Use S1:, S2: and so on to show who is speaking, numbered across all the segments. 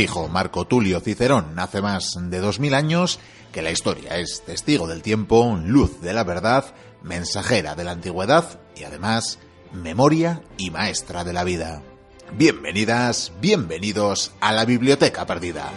S1: Dijo Marco Tulio Cicerón hace más de dos mil años que la historia es testigo del tiempo, luz de la verdad, mensajera de la antigüedad y además memoria y maestra de la vida. Bienvenidas, bienvenidos a la Biblioteca Perdida.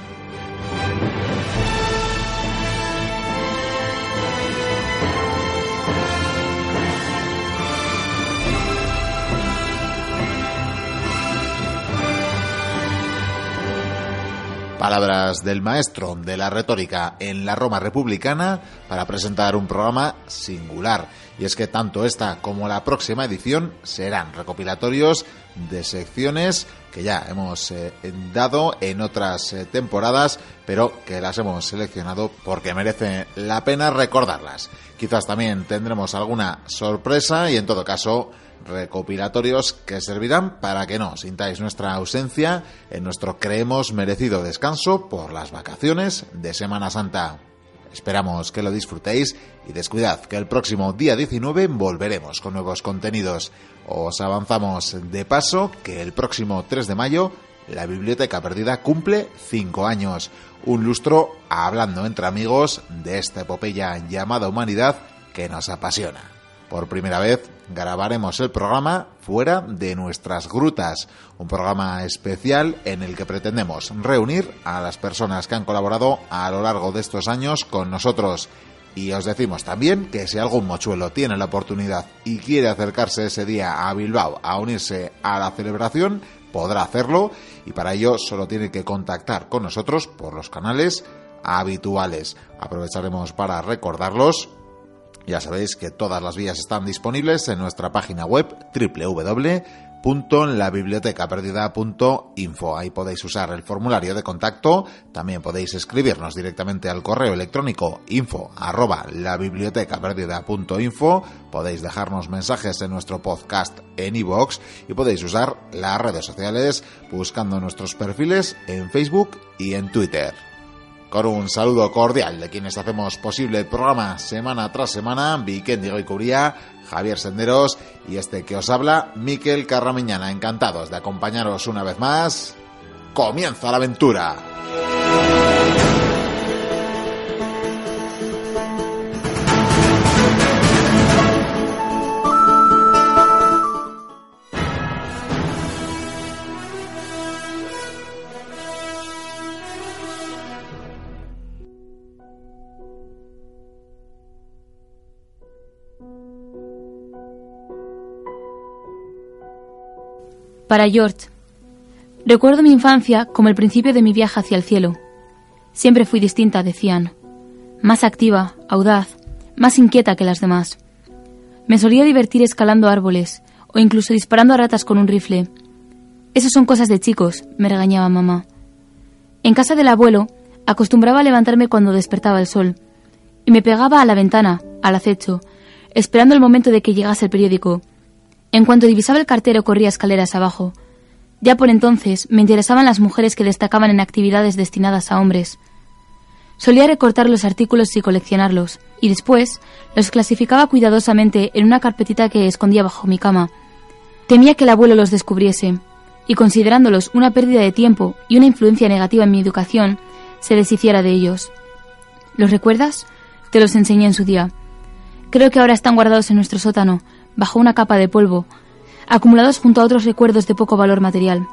S1: Palabras del maestro de la retórica en la Roma republicana para presentar un programa singular. Y es que tanto esta como la próxima edición serán recopilatorios de secciones que ya hemos eh, dado en otras eh, temporadas, pero que las hemos seleccionado porque merece la pena recordarlas. Quizás también tendremos alguna sorpresa y en todo caso recopilatorios que servirán para que no sintáis nuestra ausencia en nuestro creemos merecido descanso por las vacaciones de Semana Santa. Esperamos que lo disfrutéis y descuidad que el próximo día 19 volveremos con nuevos contenidos. Os avanzamos de paso que el próximo 3 de mayo la Biblioteca Perdida cumple 5 años, un lustro hablando entre amigos de esta epopeya llamada humanidad que nos apasiona. Por primera vez grabaremos el programa fuera de nuestras grutas, un programa especial en el que pretendemos reunir a las personas que han colaborado a lo largo de estos años con nosotros. Y os decimos también que si algún mochuelo tiene la oportunidad y quiere acercarse ese día a Bilbao a unirse a la celebración, podrá hacerlo y para ello solo tiene que contactar con nosotros por los canales habituales. Aprovecharemos para recordarlos ya sabéis que todas las vías están disponibles en nuestra página web www.labibliotecaperdida.info. Ahí podéis usar el formulario de contacto, también podéis escribirnos directamente al correo electrónico info arroba labibliotecaperdida.info, podéis dejarnos mensajes en nuestro podcast en iVoox y podéis usar las redes sociales buscando nuestros perfiles en Facebook y en Twitter con un saludo cordial de quienes hacemos posible el programa semana tras semana, Vikendi y Curía, Javier Senderos y este que os habla, Miquel Carramiñana. Encantados de acompañaros una vez más. ¡Comienza la aventura!
S2: Para George. Recuerdo mi infancia como el principio de mi viaje hacia el cielo. Siempre fui distinta, decían. Más activa, audaz, más inquieta que las demás. Me solía divertir escalando árboles o incluso disparando a ratas con un rifle. Esas son cosas de chicos, me regañaba mamá. En casa del abuelo acostumbraba a levantarme cuando despertaba el sol y me pegaba a la ventana, al acecho, esperando el momento de que llegase el periódico en cuanto divisaba el cartero corría escaleras abajo. Ya por entonces me interesaban las mujeres que destacaban en actividades destinadas a hombres. Solía recortar los artículos y coleccionarlos, y después los clasificaba cuidadosamente en una carpetita que escondía bajo mi cama. Temía que el abuelo los descubriese, y considerándolos una pérdida de tiempo y una influencia negativa en mi educación, se deshiciera de ellos. ¿Los recuerdas? Te los enseñé en su día. Creo que ahora están guardados en nuestro sótano, bajo una capa de polvo, acumulados junto a otros recuerdos de poco valor material.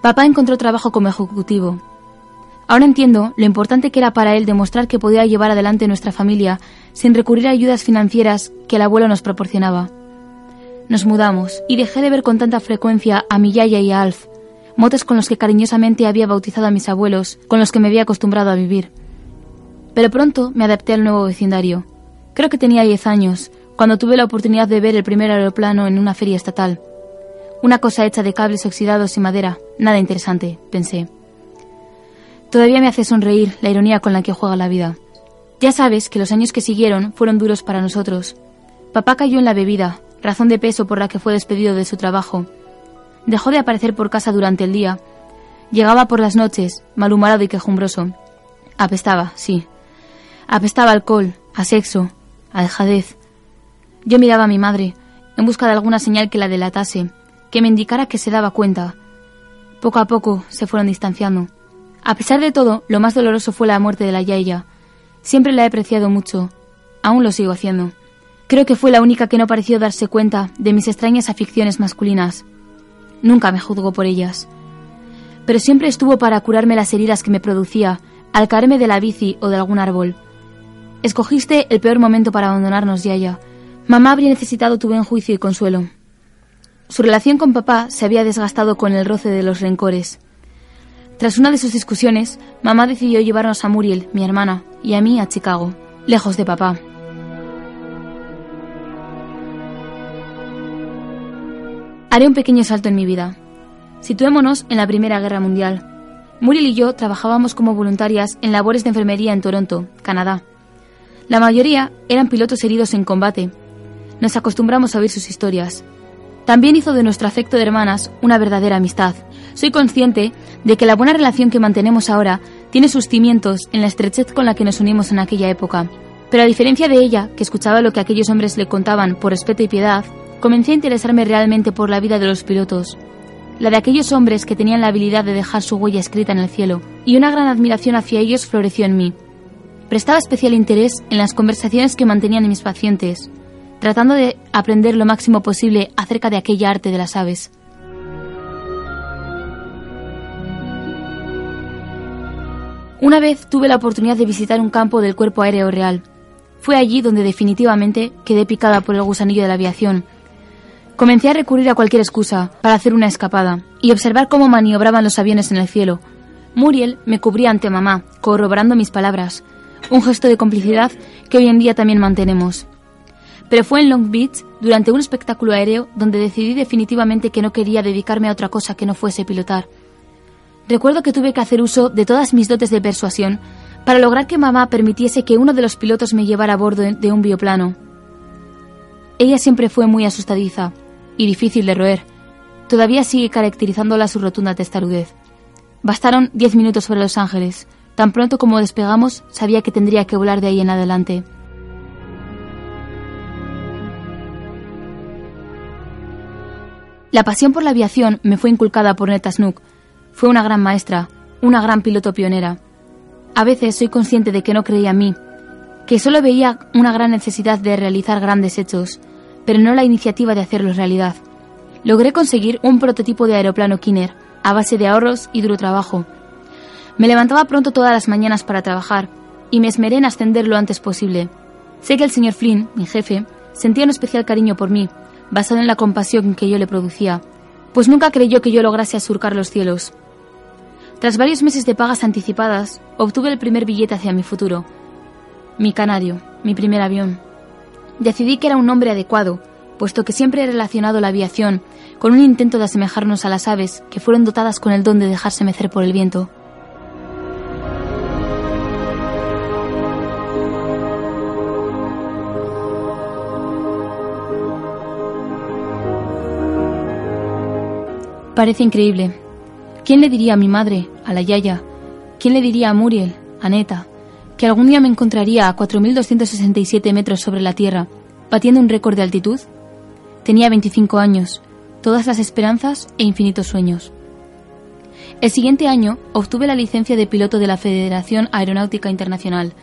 S2: Papá encontró trabajo como ejecutivo. Ahora entiendo lo importante que era para él demostrar que podía llevar adelante nuestra familia sin recurrir a ayudas financieras que el abuelo nos proporcionaba. Nos mudamos y dejé de ver con tanta frecuencia a mi yaya y a Alf, motes con los que cariñosamente había bautizado a mis abuelos, con los que me había acostumbrado a vivir. Pero pronto me adapté al nuevo vecindario. Creo que tenía 10 años, cuando tuve la oportunidad de ver el primer aeroplano en una feria estatal. Una cosa hecha de cables oxidados y madera, nada interesante, pensé. Todavía me hace sonreír la ironía con la que juega la vida. Ya sabes que los años que siguieron fueron duros para nosotros. Papá cayó en la bebida, razón de peso por la que fue despedido de su trabajo. Dejó de aparecer por casa durante el día. Llegaba por las noches, malhumorado y quejumbroso. Apestaba, sí. Apestaba alcohol, a sexo, a dejadez. Yo miraba a mi madre, en busca de alguna señal que la delatase, que me indicara que se daba cuenta. Poco a poco se fueron distanciando. A pesar de todo, lo más doloroso fue la muerte de la Yaya. Siempre la he apreciado mucho. Aún lo sigo haciendo. Creo que fue la única que no pareció darse cuenta de mis extrañas aficiones masculinas. Nunca me juzgó por ellas. Pero siempre estuvo para curarme las heridas que me producía al caerme de la bici o de algún árbol. Escogiste el peor momento para abandonarnos, Yaya. Mamá habría necesitado tu buen juicio y consuelo. Su relación con papá se había desgastado con el roce de los rencores. Tras una de sus discusiones, mamá decidió llevarnos a Muriel, mi hermana, y a mí a Chicago, lejos de papá. Haré un pequeño salto en mi vida. Situémonos en la Primera Guerra Mundial. Muriel y yo trabajábamos como voluntarias en labores de enfermería en Toronto, Canadá. La mayoría eran pilotos heridos en combate. Nos acostumbramos a oír sus historias. También hizo de nuestro afecto de hermanas una verdadera amistad. Soy consciente de que la buena relación que mantenemos ahora tiene sus cimientos en la estrechez con la que nos unimos en aquella época. Pero a diferencia de ella, que escuchaba lo que aquellos hombres le contaban por respeto y piedad, comencé a interesarme realmente por la vida de los pilotos. La de aquellos hombres que tenían la habilidad de dejar su huella escrita en el cielo, y una gran admiración hacia ellos floreció en mí. Prestaba especial interés en las conversaciones que mantenían mis pacientes, tratando de aprender lo máximo posible acerca de aquella arte de las aves. Una vez tuve la oportunidad de visitar un campo del Cuerpo Aéreo Real. Fue allí donde definitivamente quedé picada por el gusanillo de la aviación. Comencé a recurrir a cualquier excusa para hacer una escapada y observar cómo maniobraban los aviones en el cielo. Muriel me cubría ante mamá, corroborando mis palabras, un gesto de complicidad que hoy en día también mantenemos. Pero fue en Long Beach, durante un espectáculo aéreo, donde decidí definitivamente que no quería dedicarme a otra cosa que no fuese pilotar. Recuerdo que tuve que hacer uso de todas mis dotes de persuasión para lograr que mamá permitiese que uno de los pilotos me llevara a bordo de un bioplano. Ella siempre fue muy asustadiza y difícil de roer. Todavía sigue caracterizándola su rotunda testarudez. Bastaron diez minutos sobre Los Ángeles. Tan pronto como despegamos, sabía que tendría que volar de ahí en adelante. La pasión por la aviación me fue inculcada por Neta Snook. Fue una gran maestra, una gran piloto pionera. A veces soy consciente de que no creía en mí, que solo veía una gran necesidad de realizar grandes hechos, pero no la iniciativa de hacerlos realidad. Logré conseguir un prototipo de aeroplano Kinner, a base de ahorros y duro trabajo. Me levantaba pronto todas las mañanas para trabajar, y me esmeré en ascender lo antes posible. Sé que el señor Flynn, mi jefe, sentía un especial cariño por mí, basado en la compasión que yo le producía, pues nunca creyó que yo lograse surcar los cielos. Tras varios meses de pagas anticipadas, obtuve el primer billete hacia mi futuro. Mi canario, mi primer avión. Decidí que era un nombre adecuado, puesto que siempre he relacionado la aviación con un intento de asemejarnos a las aves que fueron dotadas con el don de dejarse mecer por el viento. Parece increíble. ¿Quién le diría a mi madre, a la Yaya? ¿Quién le diría a Muriel, a Neta, que algún día me encontraría a 4.267 metros sobre la Tierra, batiendo un récord de altitud? Tenía 25 años, todas las esperanzas e infinitos sueños. El siguiente año obtuve la licencia de piloto de la Federación Aeronáutica Internacional,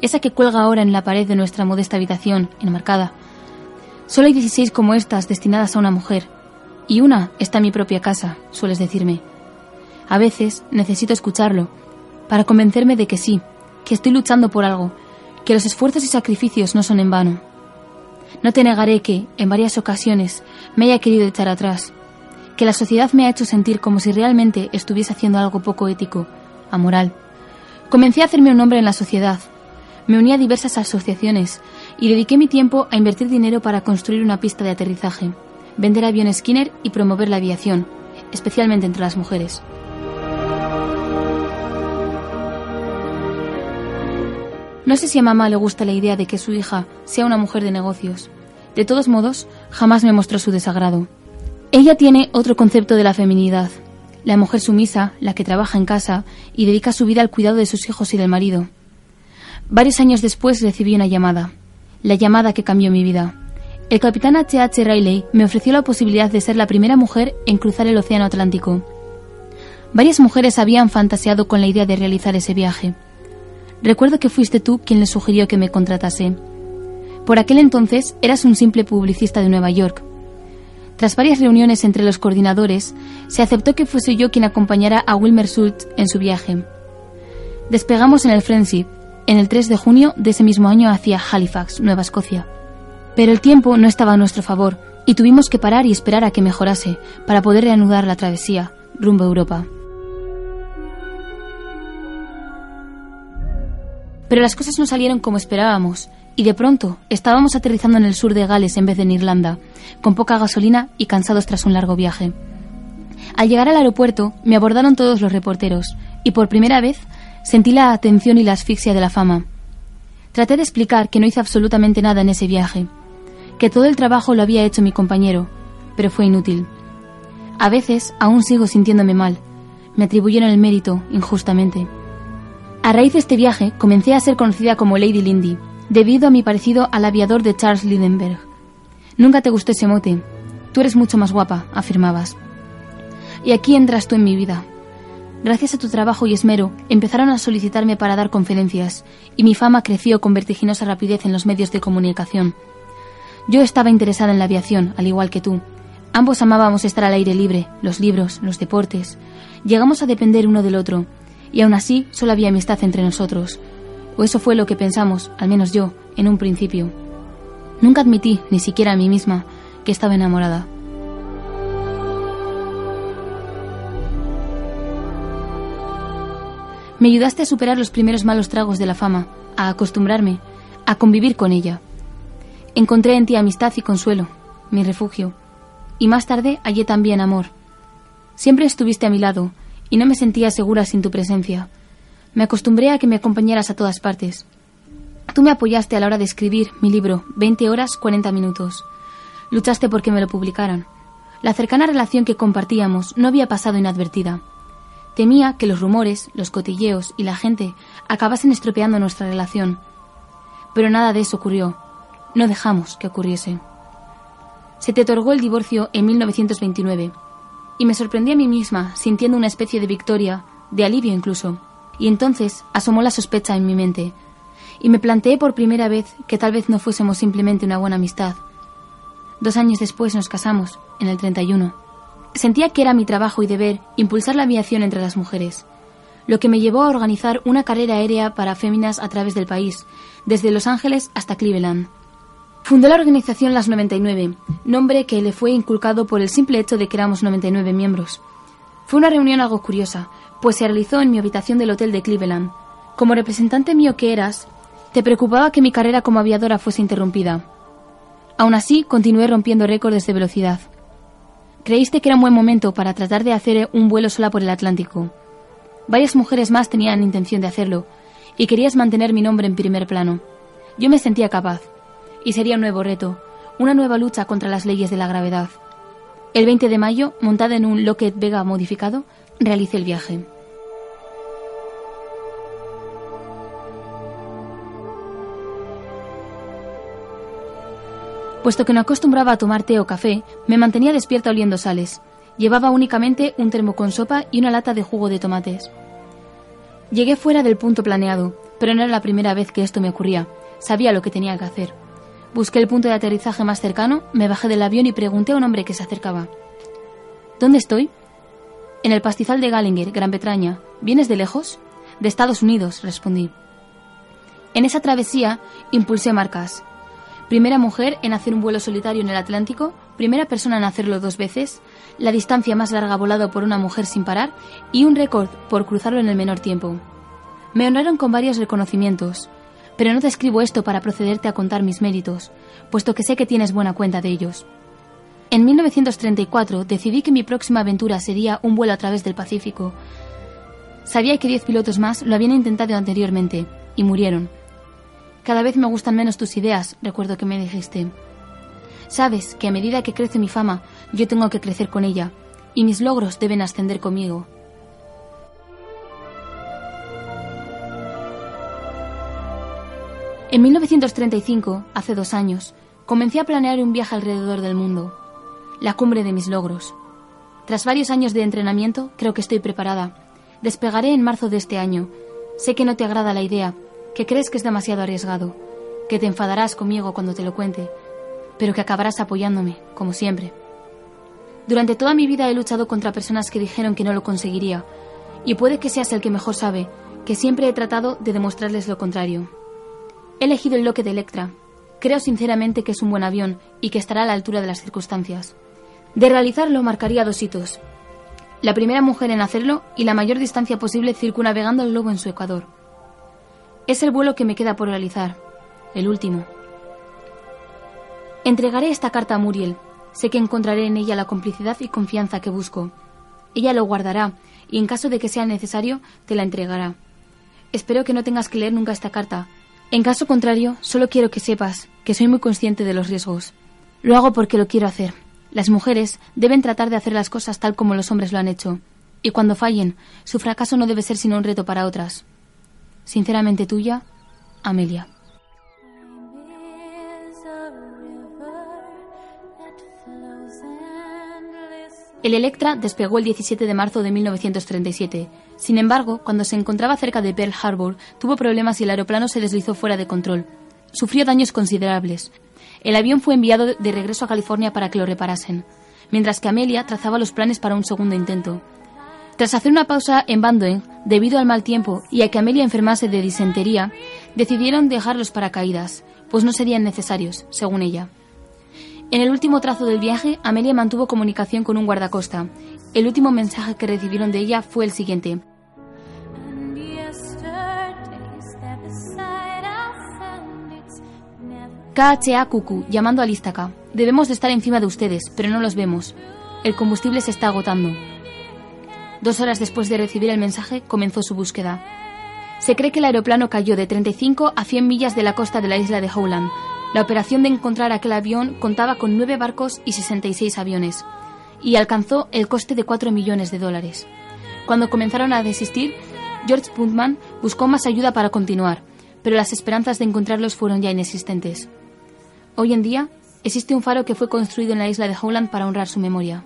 S2: esa que cuelga ahora en la pared de nuestra modesta habitación, enmarcada. Solo hay 16 como estas destinadas a una mujer, y una está en mi propia casa, sueles decirme. A veces necesito escucharlo para convencerme de que sí, que estoy luchando por algo, que los esfuerzos y sacrificios no son en vano. No te negaré que, en varias ocasiones, me haya querido echar atrás, que la sociedad me ha hecho sentir como si realmente estuviese haciendo algo poco ético, amoral. Comencé a hacerme un nombre en la sociedad, Me uní a diversas asociaciones y dediqué mi tiempo a invertir dinero para construir una pista de aterrizaje, vender aviones Skinner y promover la aviación, especialmente entre las mujeres. No sé si a mamá le gusta la idea de que su hija sea una mujer de negocios. De todos modos, jamás me mostró su desagrado. Ella tiene otro concepto de la feminidad. La mujer sumisa, la que trabaja en casa y dedica su vida al cuidado de sus hijos y del marido. Varios años después recibí una llamada. La llamada que cambió mi vida. El capitán H.H. Riley me ofreció la posibilidad de ser la primera mujer en cruzar el Océano Atlántico. Varias mujeres habían fantaseado con la idea de realizar ese viaje. Recuerdo que fuiste tú quien le sugirió que me contratase. Por aquel entonces eras un simple publicista de Nueva York. Tras varias reuniones entre los coordinadores, se aceptó que fuese yo quien acompañara a Wilmer Schultz en su viaje. Despegamos en el Friendship, en el 3 de junio de ese mismo año hacia Halifax, Nueva Escocia. Pero el tiempo no estaba a nuestro favor y tuvimos que parar y esperar a que mejorase para poder reanudar la travesía rumbo a Europa. Pero las cosas no salieron como esperábamos, y de pronto estábamos aterrizando en el sur de Gales en vez de en Irlanda, con poca gasolina y cansados tras un largo viaje. Al llegar al aeropuerto me abordaron todos los reporteros, y por primera vez sentí la atención y la asfixia de la fama. Traté de explicar que no hice absolutamente nada en ese viaje, que todo el trabajo lo había hecho mi compañero, pero fue inútil. A veces aún sigo sintiéndome mal. Me atribuyeron el mérito injustamente. A raíz de este viaje comencé a ser conocida como Lady Lindy, debido a mi parecido al aviador de Charles Lindenberg. Nunca te gustó ese mote. Tú eres mucho más guapa, afirmabas. Y aquí entras tú en mi vida. Gracias a tu trabajo y esmero, empezaron a solicitarme para dar conferencias, y mi fama creció con vertiginosa rapidez en los medios de comunicación. Yo estaba interesada en la aviación, al igual que tú. Ambos amábamos estar al aire libre, los libros, los deportes. Llegamos a depender uno del otro, y aún así solo había amistad entre nosotros. O eso fue lo que pensamos, al menos yo, en un principio. Nunca admití, ni siquiera a mí misma, que estaba enamorada. Me ayudaste a superar los primeros malos tragos de la fama, a acostumbrarme, a convivir con ella. Encontré en ti amistad y consuelo, mi refugio, y más tarde hallé también amor. Siempre estuviste a mi lado, y no me sentía segura sin tu presencia. Me acostumbré a que me acompañaras a todas partes. Tú me apoyaste a la hora de escribir mi libro, 20 horas 40 minutos. Luchaste porque me lo publicaran. La cercana relación que compartíamos no había pasado inadvertida. Temía que los rumores, los cotilleos y la gente acabasen estropeando nuestra relación. Pero nada de eso ocurrió. No dejamos que ocurriese. Se te otorgó el divorcio en 1929 y me sorprendí a mí misma sintiendo una especie de victoria, de alivio incluso. Y entonces asomó la sospecha en mi mente y me planteé por primera vez que tal vez no fuésemos simplemente una buena amistad. Dos años después nos casamos, en el 31. Sentía que era mi trabajo y deber impulsar la aviación entre las mujeres, lo que me llevó a organizar una carrera aérea para féminas a través del país, desde Los Ángeles hasta Cleveland. Fundó la organización Las 99, nombre que le fue inculcado por el simple hecho de que éramos 99 miembros. Fue una reunión algo curiosa, pues se realizó en mi habitación del hotel de Cleveland. Como representante mío que eras, te preocupaba que mi carrera como aviadora fuese interrumpida. Aún así, continué rompiendo récords de velocidad. Creíste que era un buen momento para tratar de hacer un vuelo sola por el Atlántico. Varias mujeres más tenían intención de hacerlo, y querías mantener mi nombre en primer plano. Yo me sentía capaz. Y sería un nuevo reto, una nueva lucha contra las leyes de la gravedad. El 20 de mayo, montada en un Lockheed Vega modificado, realicé el viaje. Puesto que no acostumbraba a tomar té o café, me mantenía despierta oliendo sales. Llevaba únicamente un termo con sopa y una lata de jugo de tomates. Llegué fuera del punto planeado, pero no era la primera vez que esto me ocurría. Sabía lo que tenía que hacer. Busqué el punto de aterrizaje más cercano, me bajé del avión y pregunté a un hombre que se acercaba. ¿Dónde estoy? En el pastizal de Gallinger, Gran Bretaña. ¿Vienes de lejos? De Estados Unidos, respondí. En esa travesía impulsé marcas. Primera mujer en hacer un vuelo solitario en el Atlántico, primera persona en hacerlo dos veces, la distancia más larga volado por una mujer sin parar y un récord por cruzarlo en el menor tiempo. Me honraron con varios reconocimientos, Pero no te escribo esto para procederte a contar mis méritos, puesto que sé que tienes buena cuenta de ellos. En 1934 decidí que mi próxima aventura sería un vuelo a través del Pacífico. Sabía que diez pilotos más lo habían intentado anteriormente y murieron. Cada vez me gustan menos tus ideas, recuerdo que me dijiste. Sabes que a medida que crece mi fama, yo tengo que crecer con ella, y mis logros deben ascender conmigo. En 1935, hace dos años, comencé a planear un viaje alrededor del mundo, la cumbre de mis logros. Tras varios años de entrenamiento, creo que estoy preparada. Despegaré en marzo de este año. Sé que no te agrada la idea, que crees que es demasiado arriesgado, que te enfadarás conmigo cuando te lo cuente, pero que acabarás apoyándome, como siempre. Durante toda mi vida he luchado contra personas que dijeron que no lo conseguiría, y puede que seas el que mejor sabe, que siempre he tratado de demostrarles lo contrario. He elegido el Loque de Electra. Creo sinceramente que es un buen avión y que estará a la altura de las circunstancias. De realizarlo marcaría dos hitos. La primera mujer en hacerlo y la mayor distancia posible circunavegando el globo en su ecuador. Es el vuelo que me queda por realizar, el último. Entregaré esta carta a Muriel. Sé que encontraré en ella la complicidad y confianza que busco. Ella lo guardará y en caso de que sea necesario, te la entregará. Espero que no tengas que leer nunca esta carta. En caso contrario, solo quiero que sepas que soy muy consciente de los riesgos. Lo hago porque lo quiero hacer. Las mujeres deben tratar de hacer las cosas tal como los hombres lo han hecho. Y cuando fallen, su fracaso no debe ser sino un reto para otras. Sinceramente tuya, Amelia. El Electra despegó el 17 de marzo de 1937. Sin embargo, cuando se encontraba cerca de Pearl Harbor, tuvo problemas y el aeroplano se deslizó fuera de control. Sufrió daños considerables. El avión fue enviado de regreso a California para que lo reparasen, mientras que Amelia trazaba los planes para un segundo intento. Tras hacer una pausa en Bandoen, debido al mal tiempo y a que Amelia enfermase de disentería, decidieron dejar los paracaídas, pues no serían necesarios, según ella. En el último trazo del viaje, Amelia mantuvo comunicación con un guardacosta. El último mensaje que recibieron de ella fue el siguiente. KHA Cucu, llamando a Lístaca. Debemos de estar encima de ustedes, pero no los vemos. El combustible se está agotando. Dos horas después de recibir el mensaje, comenzó su búsqueda. Se cree que el aeroplano cayó de 35 a 100 millas de la costa de la isla de Howland. La operación de encontrar aquel avión contaba con nueve barcos y 66 aviones, y alcanzó el coste de 4 millones de dólares. Cuando comenzaron a desistir, George Puntman buscó más ayuda para continuar, pero las esperanzas de encontrarlos fueron ya inexistentes. Hoy en día, existe un faro que fue construido en la isla de Howland para honrar su memoria.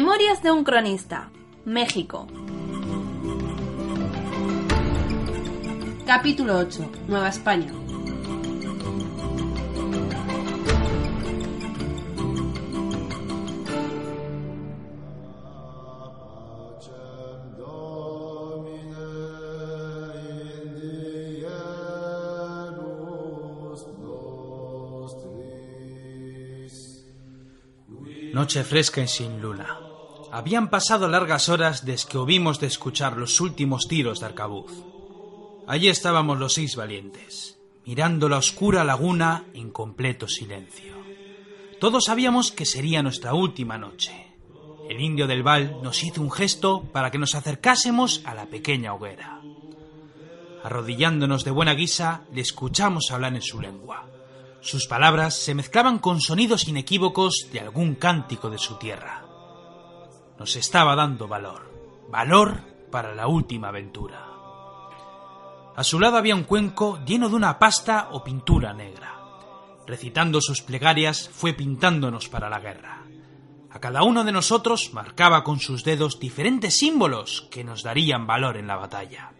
S3: Memorias de un cronista. México. Capítulo 8. Nueva España.
S4: Noche fresca y sin luna. Habían pasado largas horas desde que hubimos de escuchar los últimos tiros de arcabuz. Allí estábamos los seis valientes, mirando la oscura laguna en completo silencio. Todos sabíamos que sería nuestra última noche. El indio del Val nos hizo un gesto para que nos acercásemos a la pequeña hoguera. Arrodillándonos de buena guisa, le escuchamos hablar en su lengua. Sus palabras se mezclaban con sonidos inequívocos de algún cántico de su tierra. Nos estaba dando valor, valor para la última aventura. A su lado había un cuenco lleno de una pasta o pintura negra. Recitando sus plegarias fue pintándonos para la guerra. A cada uno de nosotros marcaba con sus dedos diferentes símbolos que nos darían valor en la batalla.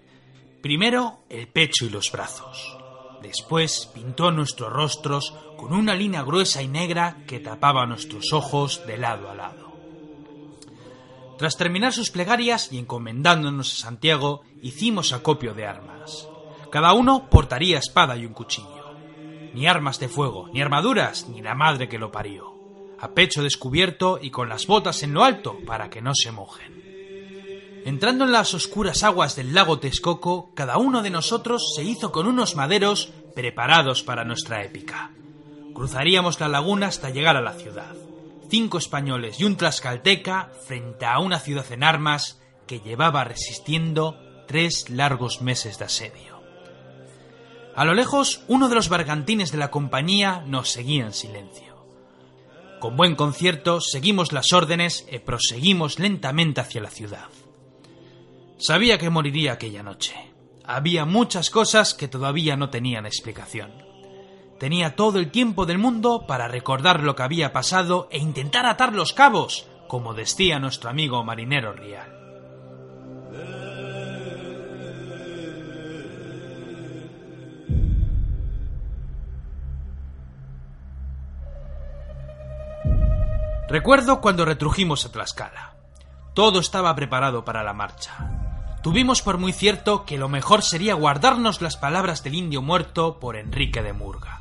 S4: Primero el pecho y los brazos. Después pintó nuestros rostros con una línea gruesa y negra que tapaba nuestros ojos de lado a lado. Tras terminar sus plegarias y encomendándonos a Santiago, hicimos acopio de armas. Cada uno portaría espada y un cuchillo. Ni armas de fuego, ni armaduras, ni la madre que lo parió. A pecho descubierto y con las botas en lo alto para que no se mojen. Entrando en las oscuras aguas del lago Texcoco, cada uno de nosotros se hizo con unos maderos preparados para nuestra épica. Cruzaríamos la laguna hasta llegar a la ciudad. Cinco españoles y un tlaxcalteca frente a una ciudad en armas que llevaba resistiendo tres largos meses de asedio. A lo lejos, uno de los bergantines de la compañía nos seguía en silencio. Con buen concierto, seguimos las órdenes y proseguimos lentamente hacia la ciudad. Sabía que moriría aquella noche. Había muchas cosas que todavía no tenían explicación. Tenía todo el tiempo del mundo para recordar lo que había pasado e intentar atar los cabos, como decía nuestro amigo marinero Rial. Recuerdo cuando retrujimos a Tlaxcala. Todo estaba preparado para la marcha. Tuvimos por muy cierto que lo mejor sería guardarnos las palabras del indio muerto por Enrique de Murga.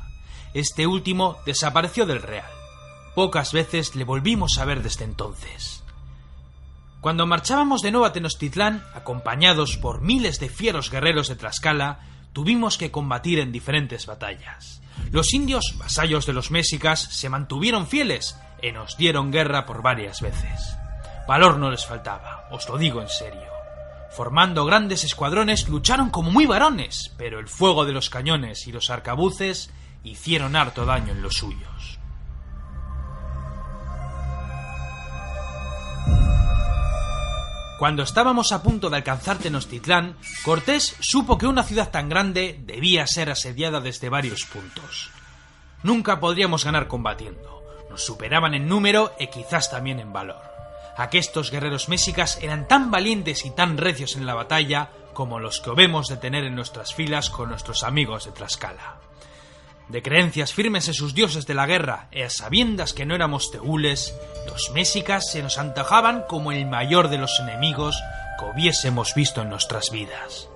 S4: Este último desapareció del Real. Pocas veces le volvimos a ver desde entonces. Cuando marchábamos de nuevo a Tenochtitlán, acompañados por miles de fieros guerreros de Tlaxcala, tuvimos que combatir en diferentes batallas. Los indios, vasallos de los mexicas, se mantuvieron fieles y nos dieron guerra por varias veces. Valor no les faltaba, os lo digo en serio. Formando grandes escuadrones, lucharon como muy varones, pero el fuego de los cañones y los arcabuces hicieron harto daño en los suyos. Cuando estábamos a punto de alcanzar Tenochtitlán, Cortés supo que una ciudad tan grande debía ser asediada desde varios puntos. Nunca podríamos ganar combatiendo. Nos superaban en número y quizás también en valor. Aquestos guerreros mexicas eran tan valientes y tan recios en la batalla como los que vemos de tener en nuestras filas con nuestros amigos de Tlaxcala. De creencias firmes en sus dioses de la guerra y a sabiendas que no éramos teúles, los mexicas se nos antojaban como el mayor de los enemigos que hubiésemos visto en nuestras vidas.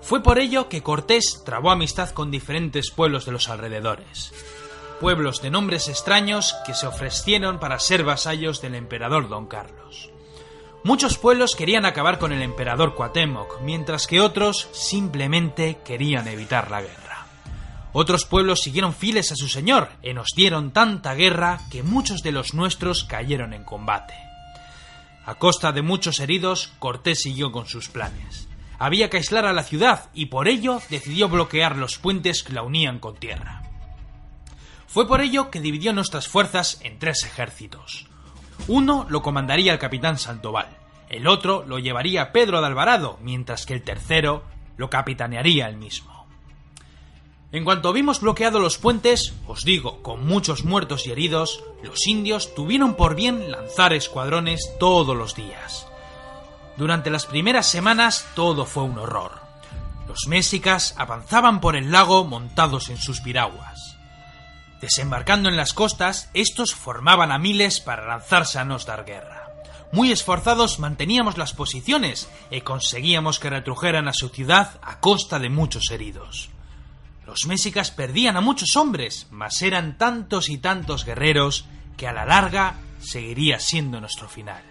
S4: Fue por ello que Cortés trabó amistad con diferentes pueblos de los alrededores, pueblos de nombres extraños que se ofrecieron para ser vasallos del emperador don Carlos. Muchos pueblos querían acabar con el emperador Cuauhtémoc, mientras que otros simplemente querían evitar la guerra. Otros pueblos siguieron fieles a su señor y nos dieron tanta guerra que muchos de los nuestros cayeron en combate. A costa de muchos heridos, Cortés siguió con sus planes. Había que aislar a la ciudad y por ello decidió bloquear los puentes que la unían con tierra. Fue por ello que dividió nuestras fuerzas en tres ejércitos. Uno lo comandaría el capitán Sandoval, el otro lo llevaría Pedro de Alvarado, mientras que el tercero lo capitanearía él mismo. En cuanto vimos bloqueados los puentes, os digo, con muchos muertos y heridos, los indios tuvieron por bien lanzar escuadrones todos los días. Durante las primeras semanas todo fue un horror. Los mexicas avanzaban por el lago montados en sus piraguas. Desembarcando en las costas, estos formaban a miles para lanzarse a nos dar guerra. Muy esforzados manteníamos las posiciones y conseguíamos que retrujeran a su ciudad a costa de muchos heridos. Los mexicas perdían a muchos hombres, mas eran tantos y tantos guerreros que a la larga seguiría siendo nuestro final.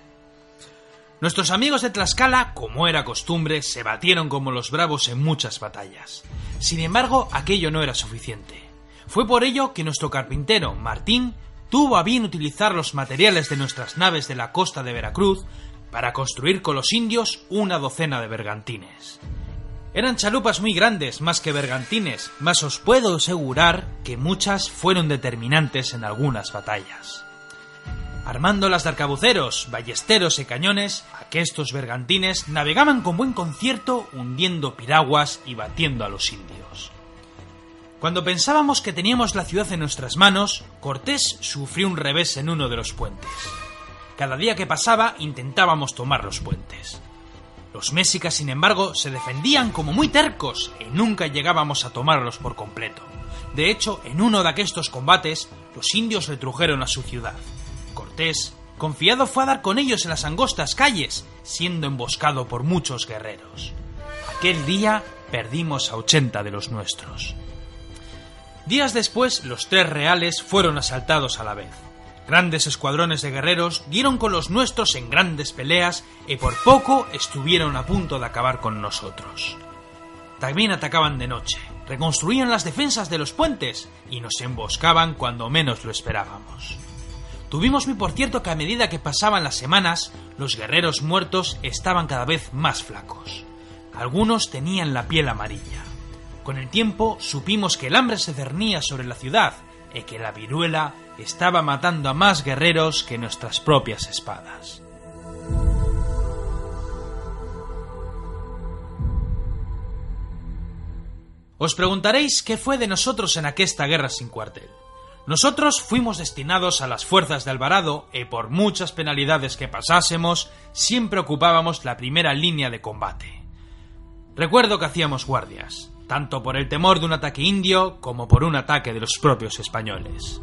S4: Nuestros amigos de Tlaxcala, como era costumbre, se batieron como los bravos en muchas batallas. Sin embargo, aquello no era suficiente. Fue por ello que nuestro carpintero, Martín, tuvo a bien utilizar los materiales de nuestras naves de la costa de Veracruz para construir con los indios una docena de bergantines. Eran chalupas muy grandes, más que bergantines, mas os puedo asegurar que muchas fueron determinantes en algunas batallas. Armando las de arcabuceros, ballesteros y cañones, aquestos bergantines navegaban con buen concierto hundiendo piraguas y batiendo a los indios. Cuando pensábamos que teníamos la ciudad en nuestras manos, Cortés sufrió un revés en uno de los puentes. Cada día que pasaba intentábamos tomar los puentes. Los mexicas, sin embargo, se defendían como muy tercos y nunca llegábamos a tomarlos por completo. De hecho, en uno de aquellos combates, los indios retrujeron a su ciudad. Cortés, confiado, fue a dar con ellos en las angostas calles, siendo emboscado por muchos guerreros. Aquel día perdimos a 80 de los nuestros. Días después, los tres reales fueron asaltados a la vez. Grandes escuadrones de guerreros dieron con los nuestros en grandes peleas y por poco estuvieron a punto de acabar con nosotros. También atacaban de noche, reconstruían las defensas de los puentes y nos emboscaban cuando menos lo esperábamos. Tuvimos muy por cierto que a medida que pasaban las semanas, los guerreros muertos estaban cada vez más flacos. Algunos tenían la piel amarilla. Con el tiempo supimos que el hambre se cernía sobre la ciudad y que la viruela estaba matando a más guerreros que nuestras propias espadas. Os preguntaréis qué fue de nosotros en aquesta guerra sin cuartel. Nosotros fuimos destinados a las fuerzas de Alvarado y por muchas penalidades que pasásemos, siempre ocupábamos la primera línea de combate. Recuerdo que hacíamos guardias, tanto por el temor de un ataque indio como por un ataque de los propios españoles.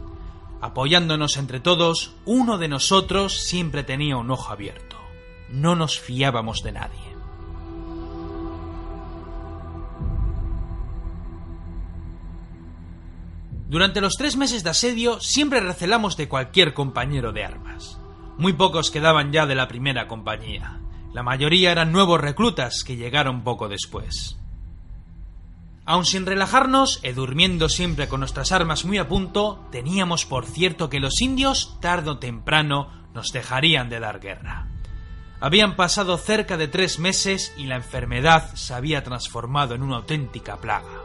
S4: Apoyándonos entre todos, uno de nosotros siempre tenía un ojo abierto. No nos fiábamos de nadie. Durante los tres meses de asedio siempre recelamos de cualquier compañero de armas. Muy pocos quedaban ya de la primera compañía. La mayoría eran nuevos reclutas que llegaron poco después. Aun sin relajarnos y durmiendo siempre con nuestras armas muy a punto, teníamos por cierto que los indios tarde o temprano nos dejarían de dar guerra. Habían pasado cerca de tres meses y la enfermedad se había transformado en una auténtica plaga.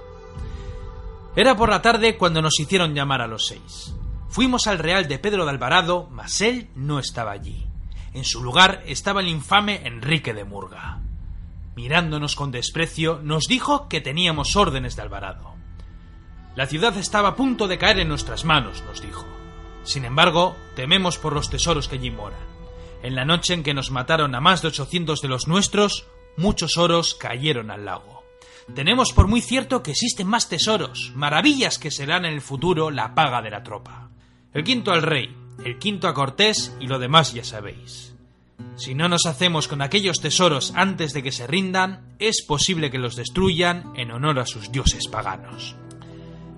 S4: Era por la tarde cuando nos hicieron llamar a los seis. Fuimos al Real de Pedro de Alvarado, mas él no estaba allí. En su lugar estaba el infame Enrique de Murga mirándonos con desprecio, nos dijo que teníamos órdenes de Alvarado. La ciudad estaba a punto de caer en nuestras manos, nos dijo. Sin embargo, tememos por los tesoros que allí moran. En la noche en que nos mataron a más de ochocientos de los nuestros, muchos oros cayeron al lago. Tenemos por muy cierto que existen más tesoros, maravillas que serán en el futuro la paga de la tropa. El quinto al rey, el quinto a Cortés y lo demás ya sabéis. Si no nos hacemos con aquellos tesoros antes de que se rindan, es posible que los destruyan en honor a sus dioses paganos.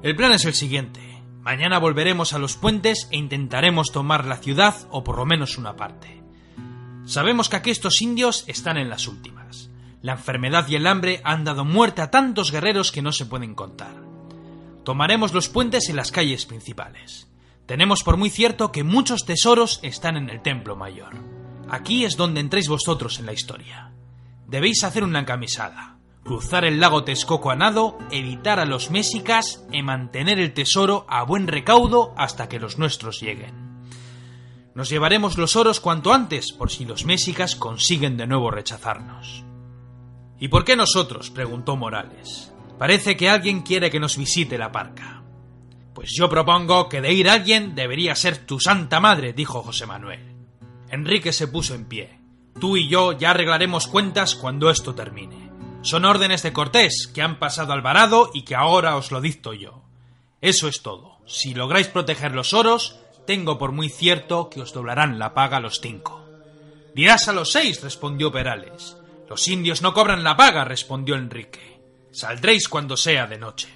S4: El plan es el siguiente. Mañana volveremos a los puentes e intentaremos tomar la ciudad o por lo menos una parte. Sabemos que aquestos indios están en las últimas. La enfermedad y el hambre han dado muerte a tantos guerreros que no se pueden contar. Tomaremos los puentes en las calles principales. Tenemos por muy cierto que muchos tesoros están en el templo mayor. Aquí es donde entréis vosotros en la historia. Debéis hacer una encamisada, cruzar el lago Texcoco a nado, evitar a los mexicas y mantener el tesoro a buen recaudo hasta que los nuestros lleguen. Nos llevaremos los oros cuanto antes por si los mexicas consiguen de nuevo rechazarnos. ¿Y por qué nosotros? preguntó Morales. Parece que alguien quiere que nos visite la parca. Pues yo propongo que de ir alguien debería ser tu santa madre, dijo José Manuel. Enrique se puso en pie. Tú y yo ya arreglaremos cuentas cuando esto termine. Son órdenes de Cortés que han pasado al varado y que ahora os lo dicto yo. Eso es todo. Si lográis proteger los oros, tengo por muy cierto que os doblarán la paga los cinco. Dirás a los seis, respondió Perales. Los indios no cobran la paga, respondió Enrique. Saldréis cuando sea de noche.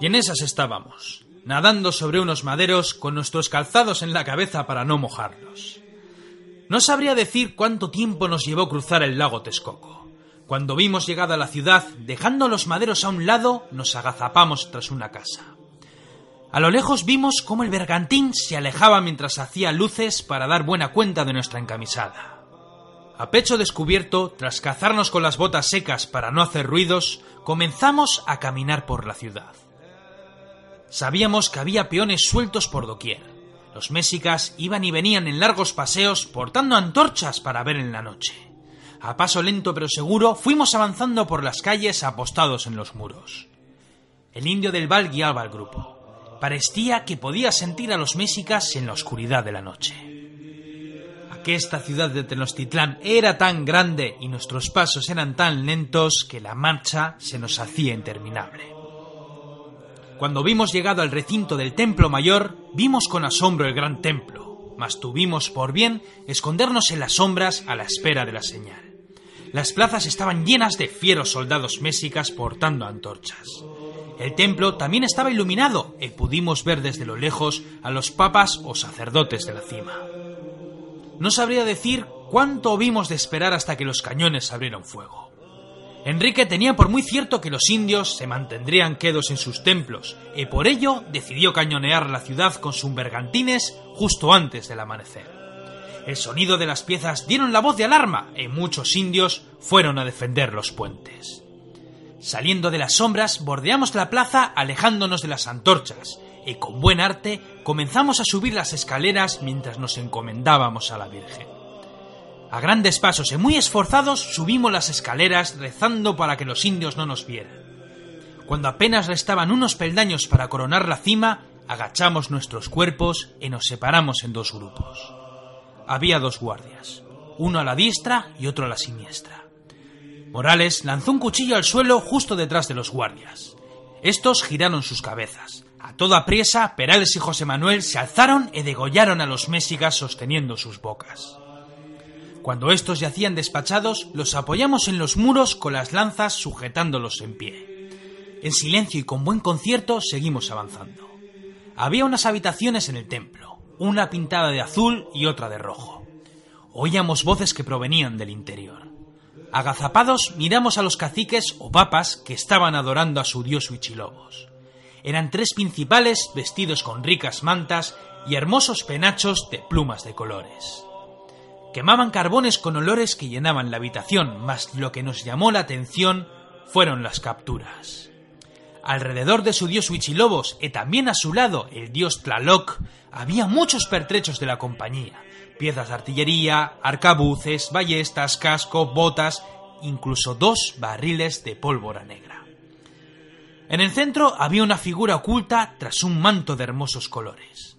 S4: Y en esas estábamos, nadando sobre unos maderos con nuestros calzados en la cabeza para no mojarlos. No sabría decir cuánto tiempo nos llevó cruzar el lago Texcoco. Cuando vimos llegada a la ciudad, dejando los maderos a un lado, nos agazapamos tras una casa. A lo lejos vimos cómo el bergantín se alejaba mientras hacía luces para dar buena cuenta de nuestra encamisada. A pecho descubierto, tras cazarnos con las botas secas para no hacer ruidos, comenzamos a caminar por la ciudad. Sabíamos que había peones sueltos por doquier. Los mésicas iban y venían en largos paseos portando antorchas para ver en la noche. A paso lento pero seguro fuimos avanzando por las calles apostados en los muros. El indio del Val guiaba al grupo. Parecía que podía sentir a los mésicas en la oscuridad de la noche. Aquesta ciudad de Tenochtitlán era tan grande y nuestros pasos eran tan lentos que la marcha se nos hacía interminable. Cuando vimos llegado al recinto del templo mayor, vimos con asombro el gran templo, mas tuvimos por bien escondernos en las sombras a la espera de la señal. Las plazas estaban llenas de fieros soldados mésicas portando antorchas. El templo también estaba iluminado y pudimos ver desde lo lejos a los papas o sacerdotes de la cima. No sabría decir cuánto vimos de esperar hasta que los cañones abrieron fuego. Enrique tenía por muy cierto que los indios se mantendrían quedos en sus templos, y por ello decidió cañonear la ciudad con sus bergantines justo antes del amanecer. El sonido de las piezas dieron la voz de alarma, y muchos indios fueron a defender los puentes. Saliendo de las sombras, bordeamos la plaza alejándonos de las antorchas, y con buen arte comenzamos a subir las escaleras mientras nos encomendábamos a la Virgen. A grandes pasos y muy esforzados subimos las escaleras rezando para que los indios no nos vieran. Cuando apenas restaban unos peldaños para coronar la cima, agachamos nuestros cuerpos y nos separamos en dos grupos. Había dos guardias, uno a la diestra y otro a la siniestra. Morales lanzó un cuchillo al suelo justo detrás de los guardias. Estos giraron sus cabezas. A toda priesa, Perales y José Manuel se alzaron y degollaron a los mésigas sosteniendo sus bocas. Cuando estos yacían despachados, los apoyamos en los muros con las lanzas sujetándolos en pie. En silencio y con buen concierto seguimos avanzando. Había unas habitaciones en el templo, una pintada de azul y otra de rojo. Oíamos voces que provenían del interior. Agazapados miramos a los caciques o papas que estaban adorando a su dios Huichilobos. Eran tres principales vestidos con ricas mantas y hermosos penachos de plumas de colores. Quemaban carbones con olores que llenaban la habitación, mas lo que nos llamó la atención fueron las capturas. Alrededor de su dios Huichilobos y también a su lado el dios Tlaloc había muchos pertrechos de la compañía, piezas de artillería, arcabuces, ballestas, casco, botas, incluso dos barriles de pólvora negra. En el centro había una figura oculta tras un manto de hermosos colores.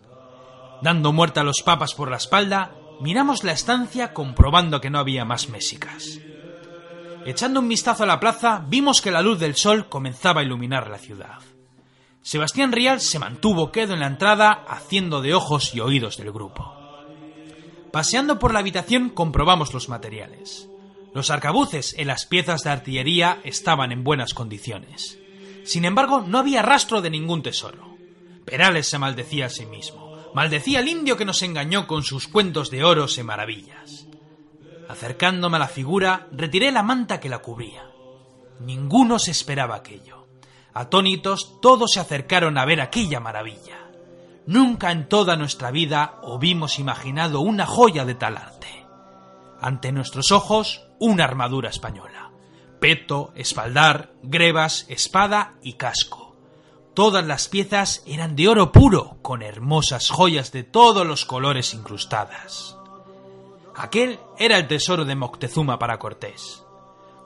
S4: Dando muerte a los papas por la espalda, miramos la estancia comprobando que no había más mésicas. Echando un vistazo a la plaza, vimos que la luz del sol comenzaba a iluminar la ciudad. Sebastián Rial se mantuvo quedo en la entrada, haciendo de ojos y oídos del grupo. Paseando por la habitación comprobamos los materiales. Los arcabuces y las piezas de artillería estaban en buenas condiciones. Sin embargo, no había rastro de ningún tesoro. Perales se maldecía a sí mismo. Maldecía al indio que nos engañó con sus cuentos de oros y maravillas. Acercándome a la figura, retiré la manta que la cubría. Ninguno se esperaba aquello. Atónitos, todos se acercaron a ver aquella maravilla. Nunca en toda nuestra vida hubimos imaginado una joya de tal arte. Ante nuestros ojos, una armadura española. Peto, espaldar, grebas, espada y casco. Todas las piezas eran de oro puro, con hermosas joyas de todos los colores incrustadas. Aquel era el tesoro de Moctezuma para Cortés.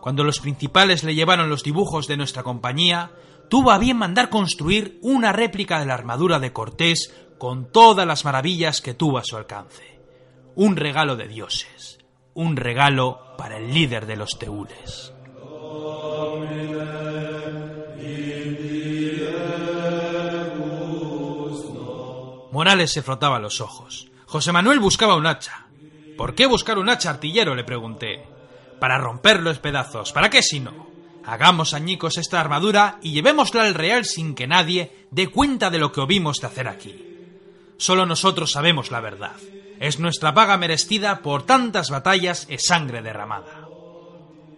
S4: Cuando los principales le llevaron los dibujos de nuestra compañía, tuvo a bien mandar construir una réplica de la armadura de Cortés con todas las maravillas que tuvo a su alcance. Un regalo de dioses, un regalo para el líder de los teúles. Morales se frotaba los ojos. José Manuel buscaba un hacha. ¿Por qué buscar un hacha artillero? le pregunté. Para romper los pedazos. ¿Para qué si no? Hagamos añicos esta armadura y llevémosla al real sin que nadie dé cuenta de lo que obimos de hacer aquí. Solo nosotros sabemos la verdad. Es nuestra paga merecida por tantas batallas y sangre derramada.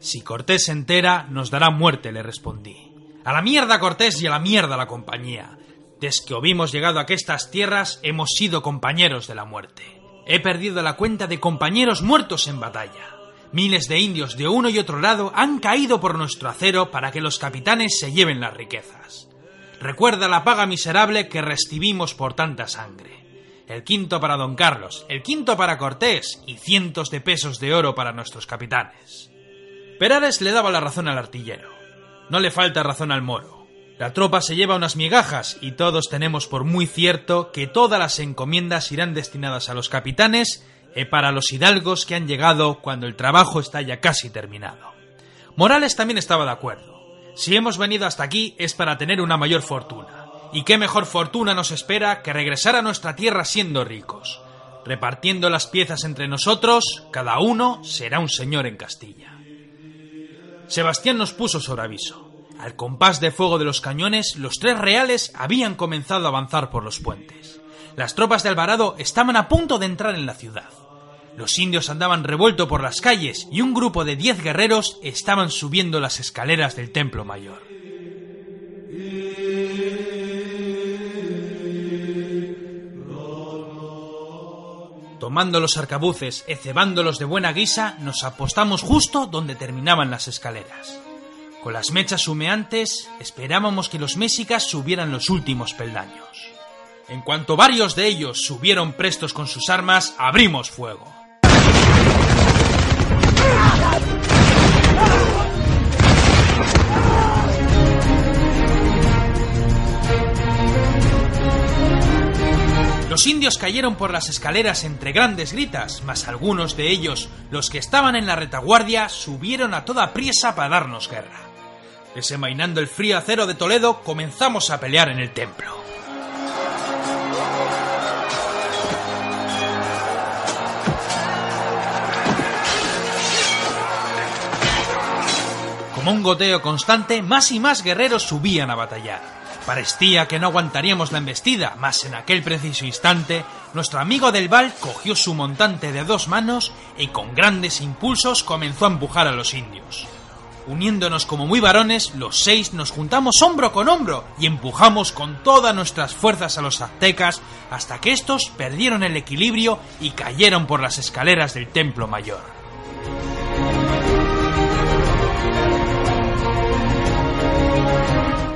S4: Si Cortés se entera, nos dará muerte, le respondí. A la mierda Cortés y a la mierda la compañía. Desde que hubimos llegado a estas tierras, hemos sido compañeros de la muerte. He perdido la cuenta de compañeros muertos en batalla. Miles de indios de uno y otro lado han caído por nuestro acero para que los capitanes se lleven las riquezas. Recuerda la paga miserable que recibimos por tanta sangre. El quinto para don Carlos, el quinto para Cortés y cientos de pesos de oro para nuestros capitanes. Perares le daba la razón al artillero. No le falta razón al moro. La tropa se lleva unas migajas y todos tenemos por muy cierto que todas las encomiendas irán destinadas a los capitanes y para los hidalgos que han llegado cuando el trabajo está ya casi terminado. Morales también estaba de acuerdo. Si hemos venido hasta aquí es para tener una mayor fortuna. Y qué mejor fortuna nos espera que regresar a nuestra tierra siendo ricos. Repartiendo las piezas entre nosotros, cada uno será un señor en Castilla. Sebastián nos puso sobre aviso. Al compás de fuego de los cañones, los tres reales habían comenzado a avanzar por los puentes. Las tropas de Alvarado estaban a punto de entrar en la ciudad. Los indios andaban revuelto por las calles y un grupo de diez guerreros estaban subiendo las escaleras del templo mayor. Tomando los arcabuces y cebándolos de buena guisa, nos apostamos justo donde terminaban las escaleras. Con las mechas humeantes, esperábamos que los mexicas subieran los últimos peldaños. En cuanto varios de ellos subieron prestos con sus armas, abrimos fuego. Los indios cayeron por las escaleras entre grandes gritas, mas algunos de ellos, los que estaban en la retaguardia, subieron a toda priesa para darnos guerra. Desenvainando el frío acero de Toledo, comenzamos a pelear en el templo. Como un goteo constante, más y más guerreros subían a batallar. Parecía que no aguantaríamos la embestida, mas en aquel preciso instante, nuestro amigo del Val cogió su montante de dos manos y con grandes impulsos comenzó a empujar a los indios. Uniéndonos como muy varones, los seis nos juntamos hombro con hombro y empujamos con todas nuestras fuerzas a los aztecas hasta que estos perdieron el equilibrio y cayeron por las escaleras del templo mayor.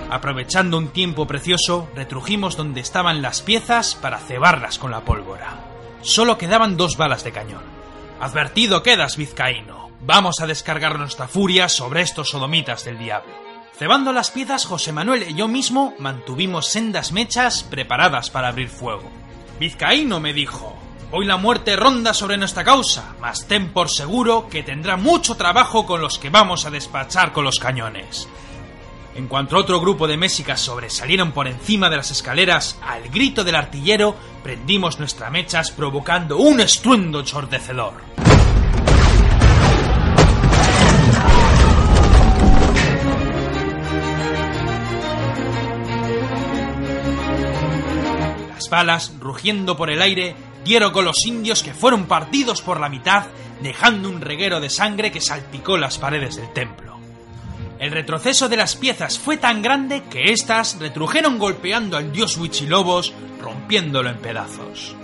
S4: Aprovechando un tiempo precioso, retrujimos donde estaban las piezas para cebarlas con la pólvora. Solo quedaban dos balas de cañón. Advertido quedas, vizcaíno. Vamos a descargar nuestra furia sobre estos sodomitas del diablo. Cebando las piezas, José Manuel y yo mismo mantuvimos sendas mechas preparadas para abrir fuego. Vizcaíno me dijo, hoy la muerte ronda sobre nuestra causa, mas ten por seguro que tendrá mucho trabajo con los que vamos a despachar con los cañones. En cuanto otro grupo de mésicas sobresalieron por encima de las escaleras, al grito del artillero, prendimos nuestras mechas provocando un estruendo chordecedor. Las rugiendo por el aire, dieron con los indios que fueron partidos por la mitad, dejando un reguero de sangre que salpicó las paredes del templo. El retroceso de las piezas fue tan grande que éstas retrujeron golpeando al dios Huichilobos, rompiéndolo en pedazos.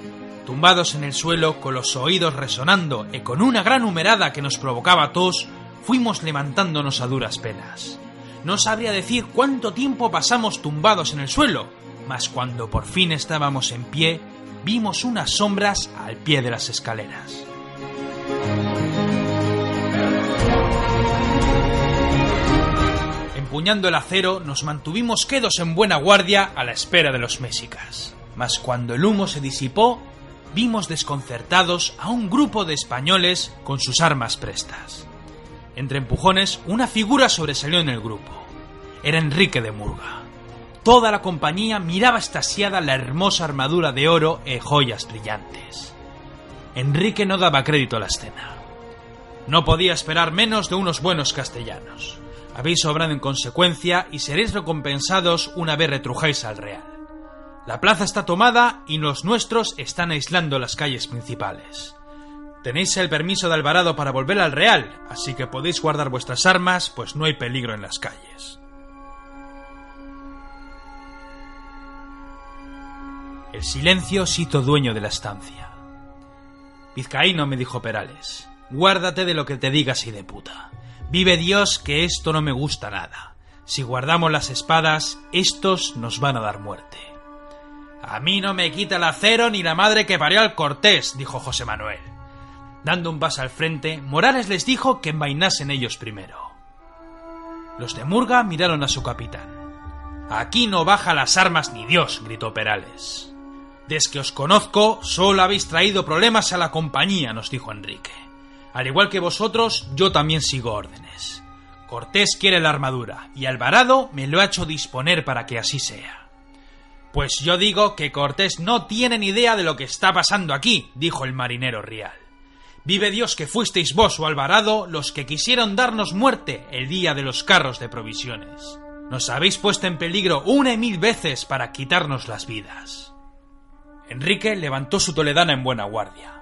S4: Tumbados en el suelo, con los oídos resonando y con una gran humerada que nos provocaba tos, fuimos levantándonos a duras penas. No sabría decir cuánto tiempo pasamos tumbados en el suelo, mas cuando por fin estábamos en pie, vimos unas sombras al pie de las escaleras. Empuñando el acero, nos mantuvimos quedos en buena guardia a la espera de los mexicas. Mas cuando el humo se disipó, vimos desconcertados a un grupo de españoles con sus armas prestas. Entre empujones, una figura sobresalió en el grupo. Era Enrique de Murga. Toda la compañía miraba estasiada la hermosa armadura de oro e joyas brillantes. Enrique no daba crédito a la escena. No podía esperar menos de unos buenos castellanos. Habéis obrado en consecuencia y seréis recompensados una vez retrujáis al real. La plaza está tomada y los nuestros están aislando las calles principales. Tenéis el permiso de Alvarado para volver al real, así que podéis guardar vuestras armas, pues no hay peligro en las calles. El silencio se dueño de la estancia. Vizcaíno, me dijo Perales, guárdate de lo que te digas y de puta. Vive Dios que esto no me gusta nada. Si guardamos las espadas, estos nos van a dar muerte. A mí no me quita el acero ni la madre que parió al Cortés, dijo José Manuel. Dando un paso al frente, Morales les dijo que envainasen ellos primero. Los de Murga miraron a su capitán. Aquí no baja las armas ni Dios, gritó Perales. Desde que os conozco, solo habéis traído problemas a la compañía, nos dijo Enrique. Al igual que vosotros, yo también sigo órdenes. Cortés quiere la armadura, y Alvarado me lo ha hecho disponer para que así sea. Pues yo digo que Cortés no tiene ni idea de lo que está pasando aquí, dijo el marinero Rial. Vive Dios que fuisteis vos o Alvarado los que quisieron darnos muerte el día de los carros de provisiones. Nos habéis puesto en peligro una y mil veces para quitarnos las vidas. Enrique levantó su toledana en buena guardia.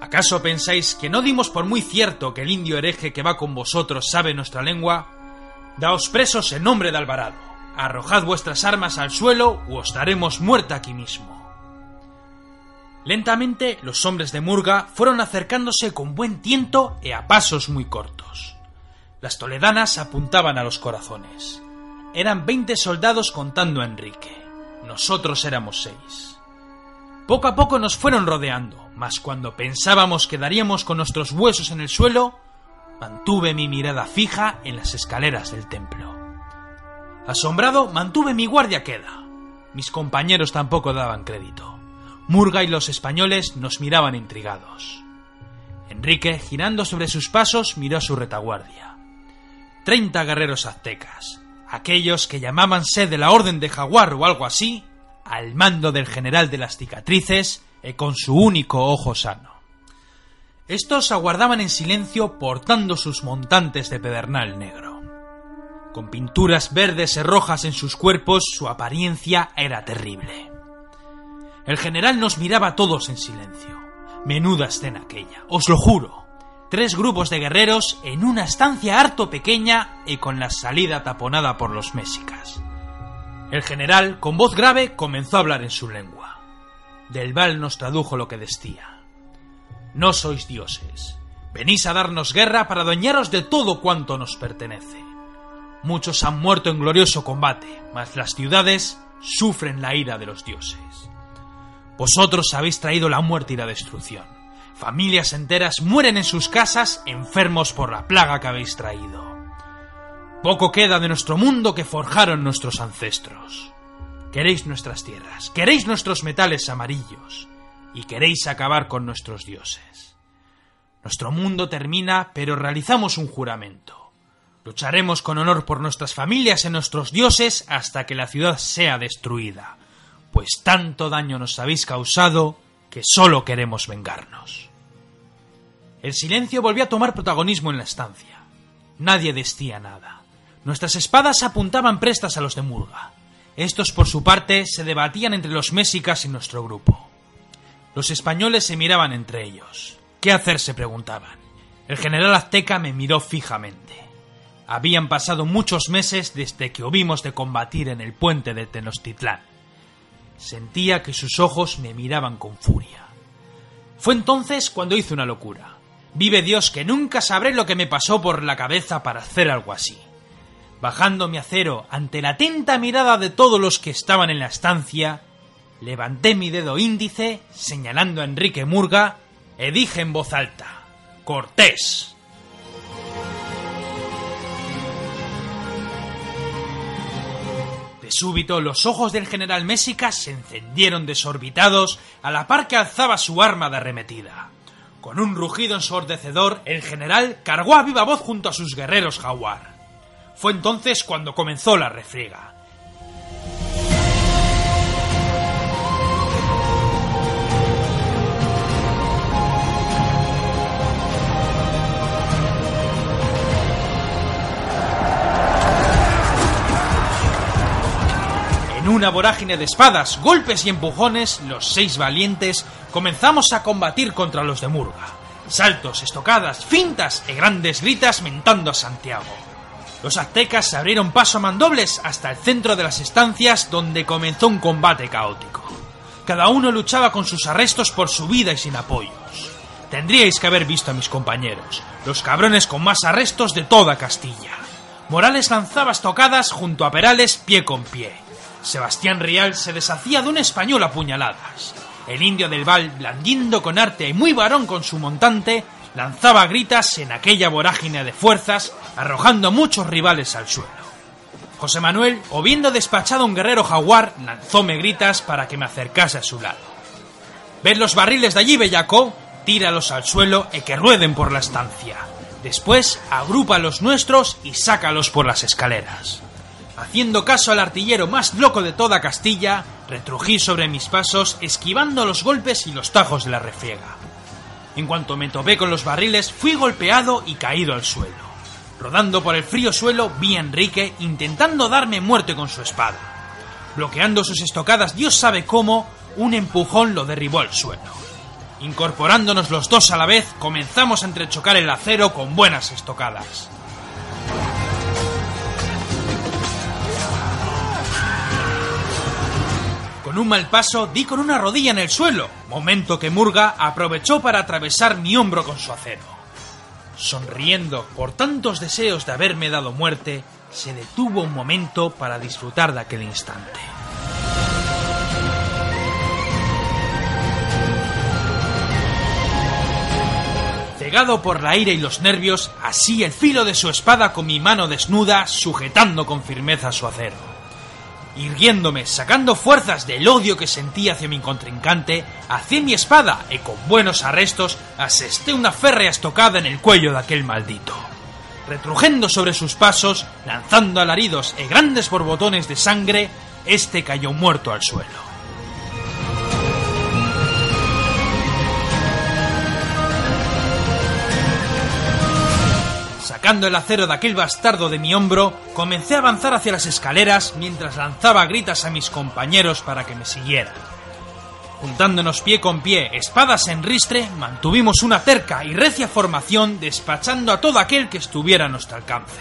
S4: ¿Acaso pensáis que no dimos por muy cierto que el indio hereje que va con vosotros sabe nuestra lengua? Daos presos en nombre de Alvarado. Arrojad vuestras armas al suelo o os daremos muerta aquí mismo. Lentamente los hombres de Murga fueron acercándose con buen tiento y a pasos muy cortos. Las toledanas apuntaban a los corazones. Eran veinte soldados contando a Enrique. Nosotros éramos seis. Poco a poco nos fueron rodeando, mas cuando pensábamos que daríamos con nuestros huesos en el suelo, mantuve mi mirada fija en las escaleras del templo. Asombrado, mantuve mi guardia queda. Mis compañeros tampoco daban crédito. Murga y los españoles nos miraban intrigados. Enrique, girando sobre sus pasos, miró a su retaguardia. Treinta guerreros aztecas, aquellos que llamábanse de la Orden de Jaguar o algo así, al mando del general de las cicatrices y con su único ojo sano. Estos aguardaban en silencio portando sus montantes de pedernal negro. Con pinturas verdes y rojas en sus cuerpos, su apariencia era terrible. El general nos miraba a todos en silencio. Menuda escena aquella, os lo juro. Tres grupos de guerreros en una estancia harto pequeña y con la salida taponada por los mexicas. El general, con voz grave, comenzó a hablar en su lengua. Del Val nos tradujo lo que decía. No sois dioses. Venís a darnos guerra para adueñaros de todo cuanto nos pertenece. Muchos han muerto en glorioso combate, mas las ciudades sufren la ira de los dioses. Vosotros habéis traído la muerte y la destrucción. Familias enteras mueren en sus casas enfermos por la plaga que habéis traído. Poco queda de nuestro mundo que forjaron nuestros ancestros. Queréis nuestras tierras, queréis nuestros metales amarillos y queréis acabar con nuestros dioses. Nuestro mundo termina, pero realizamos un juramento. Lucharemos con honor por nuestras familias y nuestros dioses hasta que la ciudad sea destruida, pues tanto daño nos habéis causado que solo queremos vengarnos. El silencio volvió a tomar protagonismo en la estancia. Nadie decía nada. Nuestras espadas apuntaban prestas a los de Murga. Estos, por su parte, se debatían entre los mexicas y nuestro grupo. Los españoles se miraban entre ellos. ¿Qué hacer? se preguntaban. El general azteca me miró fijamente. Habían pasado muchos meses desde que hubimos de combatir en el puente de Tenochtitlán. Sentía que sus ojos me miraban con furia. Fue entonces cuando hice una locura. Vive Dios que nunca sabré lo que me pasó por la cabeza para hacer algo así. Bajando mi acero ante la atenta mirada de todos los que estaban en la estancia, levanté mi dedo índice, señalando a Enrique Murga, y dije en voz alta, Cortés. De súbito los ojos del general Mésica se encendieron desorbitados a la par que alzaba su arma de arremetida. Con un rugido ensordecedor, el general cargó a viva voz junto a sus guerreros jaguar. Fue entonces cuando comenzó la refriega. En una vorágine de espadas, golpes y empujones, los seis valientes comenzamos a combatir contra los de Murga. Saltos, estocadas, fintas y grandes gritas mentando a Santiago. Los aztecas se abrieron paso a mandobles hasta el centro de las estancias donde comenzó un combate caótico. Cada uno luchaba con sus arrestos por su vida y sin apoyos. Tendríais que haber visto a mis compañeros, los cabrones con más arrestos de toda Castilla. Morales lanzaba estocadas junto a Perales pie con pie. Sebastián Rial se deshacía de un español a puñaladas. El indio del Val, blandiendo con arte y muy varón con su montante, lanzaba gritas en aquella vorágine de fuerzas, arrojando muchos rivales al suelo. José Manuel, o viendo despachado un guerrero jaguar, lanzóme gritas para que me acercase a su lado. ¿Ves los barriles de allí, bellaco? Tíralos al suelo y que rueden por la estancia. Después, agrupa los nuestros y sácalos por las escaleras. Haciendo caso al artillero más loco de toda Castilla, retrují sobre mis pasos, esquivando los golpes y los tajos de la refriega. En cuanto me topé con los barriles, fui golpeado y caído al suelo. Rodando por el frío suelo, vi a Enrique intentando darme muerte con su espada. Bloqueando sus estocadas, Dios sabe cómo, un empujón lo derribó al suelo. Incorporándonos los dos a la vez, comenzamos a entrechocar el acero con buenas estocadas. Un mal paso di con una rodilla en el suelo, momento que Murga aprovechó para atravesar mi hombro con su acero. Sonriendo por tantos deseos de haberme dado muerte, se detuvo un momento para disfrutar de aquel instante. Cegado por la ira y los nervios, así el filo de su espada con mi mano desnuda, sujetando con firmeza su acero irguiéndome, sacando fuerzas del odio que sentía hacia mi contrincante, hacé mi espada y con buenos arrestos asesté una férrea estocada en el cuello de aquel maldito. Retrujendo sobre sus pasos, lanzando alaridos y grandes borbotones de sangre, este cayó muerto al suelo. Sacando el acero de aquel bastardo de mi hombro, comencé a avanzar hacia las escaleras mientras lanzaba gritas a mis compañeros para que me siguieran. Juntándonos pie con pie, espadas en ristre, mantuvimos una cerca y recia formación despachando a todo aquel que estuviera a nuestro alcance.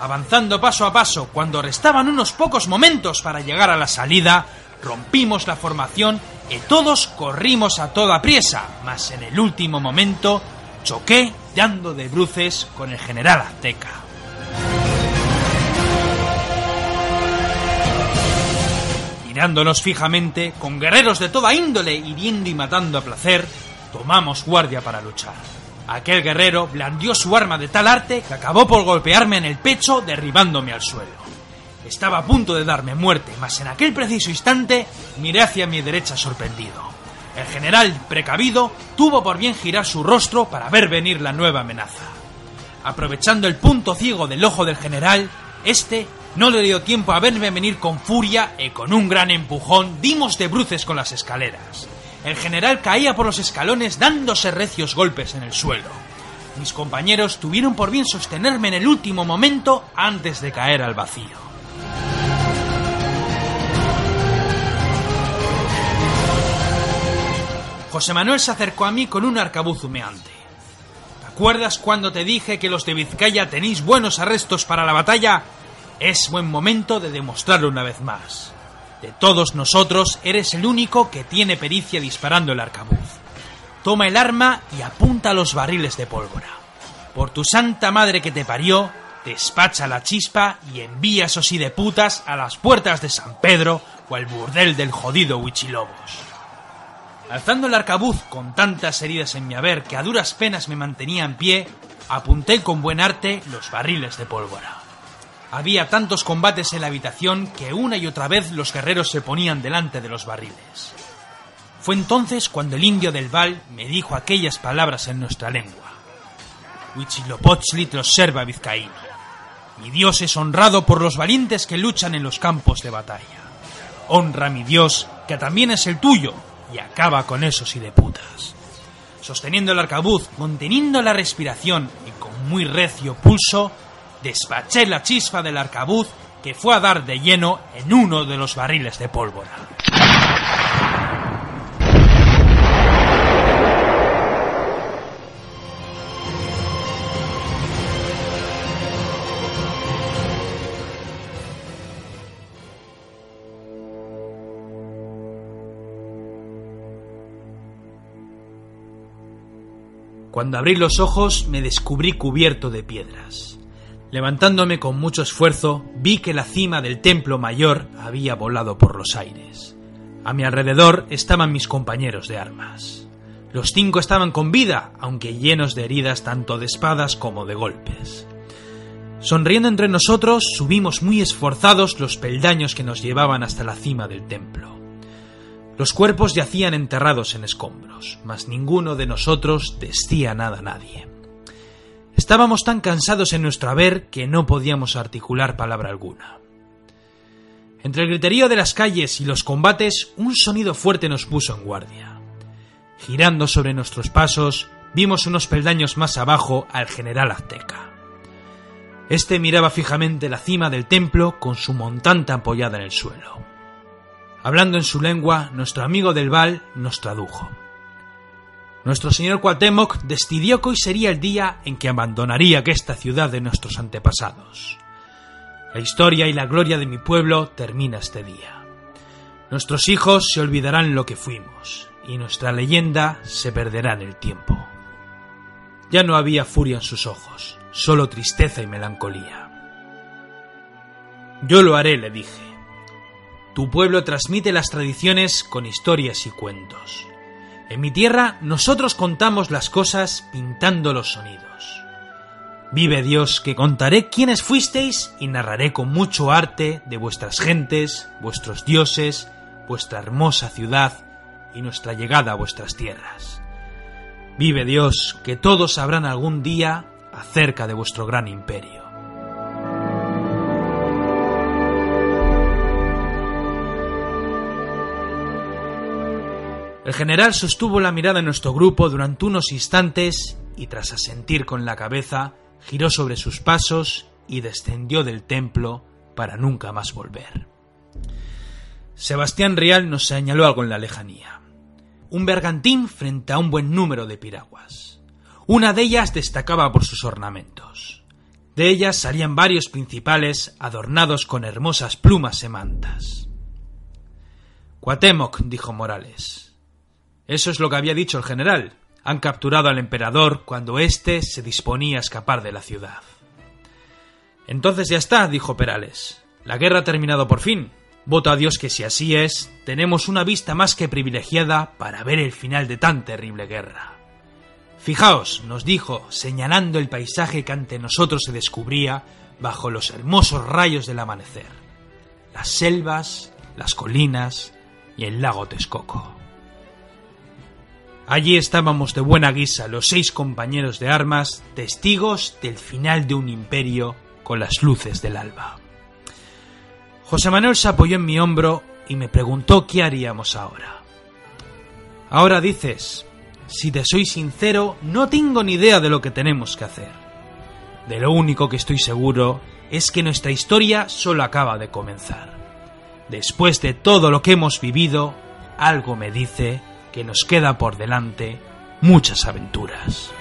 S4: Avanzando paso a paso, cuando restaban unos pocos momentos para llegar a la salida, rompimos la formación y todos corrimos a toda priesa, mas en el último momento choqué dando de bruces con el general azteca. Mirándonos fijamente, con guerreros de toda índole, hiriendo y matando a placer, tomamos guardia para luchar. Aquel guerrero blandió su arma de tal arte que acabó por golpearme en el pecho, derribándome al suelo. Estaba a punto de darme muerte, mas en aquel preciso instante miré hacia mi derecha sorprendido. El general, precavido, tuvo por bien girar su rostro para ver venir la nueva amenaza. Aprovechando el punto ciego del ojo del general, este no le dio tiempo a verme venir con furia y con un gran empujón dimos de bruces con las escaleras. El general caía por los escalones dándose recios golpes en el suelo. Mis compañeros tuvieron por bien sostenerme en el último momento antes de caer al vacío. José Manuel se acercó a mí con un arcabuz humeante. ¿Te acuerdas cuando te dije que los de Vizcaya tenéis buenos arrestos para la batalla? Es buen momento de demostrarlo una vez más. De todos nosotros, eres el único que tiene pericia disparando el arcabuz. Toma el arma y apunta a los barriles de pólvora. Por tu santa madre que te parió, despacha la chispa y envía esos de putas a las puertas de San Pedro o al burdel del jodido Huichilobos. Alzando el arcabuz con tantas heridas en mi haber que a duras penas me mantenía en pie, apunté con buen arte los barriles de pólvora. Había tantos combates en la habitación que una y otra vez los guerreros se ponían delante de los barriles. Fue entonces cuando el indio del Val me dijo aquellas palabras en nuestra lengua. Huitzilopochtli observa vizcaíno. Mi Dios es honrado por los valientes que luchan en los campos de batalla. Honra a mi Dios, que también es el tuyo, y acaba con esos putas. Sosteniendo el arcabuz, conteniendo la respiración y con muy recio pulso, despaché la chispa del arcabuz que fue a dar de lleno en uno de los barriles de pólvora. Cuando abrí los ojos me descubrí cubierto de piedras. Levantándome con mucho esfuerzo, vi que la cima del templo mayor había volado por los aires. A mi alrededor estaban mis compañeros de armas. Los cinco estaban con vida, aunque llenos de heridas tanto de espadas como de golpes. Sonriendo entre nosotros, subimos muy esforzados los peldaños que nos llevaban hasta la cima del templo. Los cuerpos yacían enterrados en escombros, mas ninguno de nosotros decía nada a nadie. Estábamos tan cansados en nuestro haber que no podíamos articular palabra alguna. Entre el griterío de las calles y los combates, un sonido fuerte nos puso en guardia. Girando sobre nuestros pasos, vimos unos peldaños más abajo al general Azteca. Este miraba fijamente la cima del templo con su montante apoyada en el suelo. Hablando en su lengua, nuestro amigo del Val nos tradujo. Nuestro señor Cuauhtémoc decidió que hoy sería el día en que abandonaría esta ciudad de nuestros antepasados. La historia y la gloria de mi pueblo termina este día. Nuestros hijos se olvidarán lo que fuimos, y nuestra leyenda se perderá en el tiempo. Ya no había furia en sus ojos, solo tristeza y melancolía. Yo lo haré, le dije. Tu pueblo transmite las tradiciones con historias y cuentos. En mi tierra nosotros contamos las cosas pintando los sonidos. Vive Dios que contaré quiénes fuisteis y narraré con mucho arte de vuestras gentes, vuestros dioses, vuestra hermosa ciudad y nuestra llegada a vuestras tierras. Vive Dios que todos sabrán algún día acerca de vuestro gran imperio. El general sostuvo la mirada en nuestro grupo durante unos instantes y tras asentir con la cabeza, giró sobre sus pasos y descendió del templo para nunca más volver. Sebastián Rial nos señaló algo en la lejanía. Un bergantín frente a un buen número de piraguas. Una de ellas destacaba por sus ornamentos. De ellas salían varios principales adornados con hermosas plumas y mantas. Cuatemoc, dijo Morales, eso es lo que había dicho el general. Han capturado al emperador cuando éste se disponía a escapar de la ciudad. Entonces ya está, dijo Perales. La guerra ha terminado por fin. Voto a Dios que si así es, tenemos una vista más que privilegiada para ver el final de tan terrible guerra. Fijaos, nos dijo, señalando el paisaje que ante nosotros se descubría bajo los hermosos rayos del amanecer. Las selvas, las colinas y el lago Texcoco. Allí estábamos de buena guisa los seis compañeros de armas, testigos del final de un imperio con las luces del alba. José Manuel se apoyó en mi hombro y me preguntó qué haríamos ahora. Ahora dices, si te soy sincero, no tengo ni idea de lo que tenemos que hacer. De lo único que estoy seguro es que nuestra historia solo acaba de comenzar. Después de todo lo que hemos vivido, algo me dice que nos queda por delante muchas aventuras.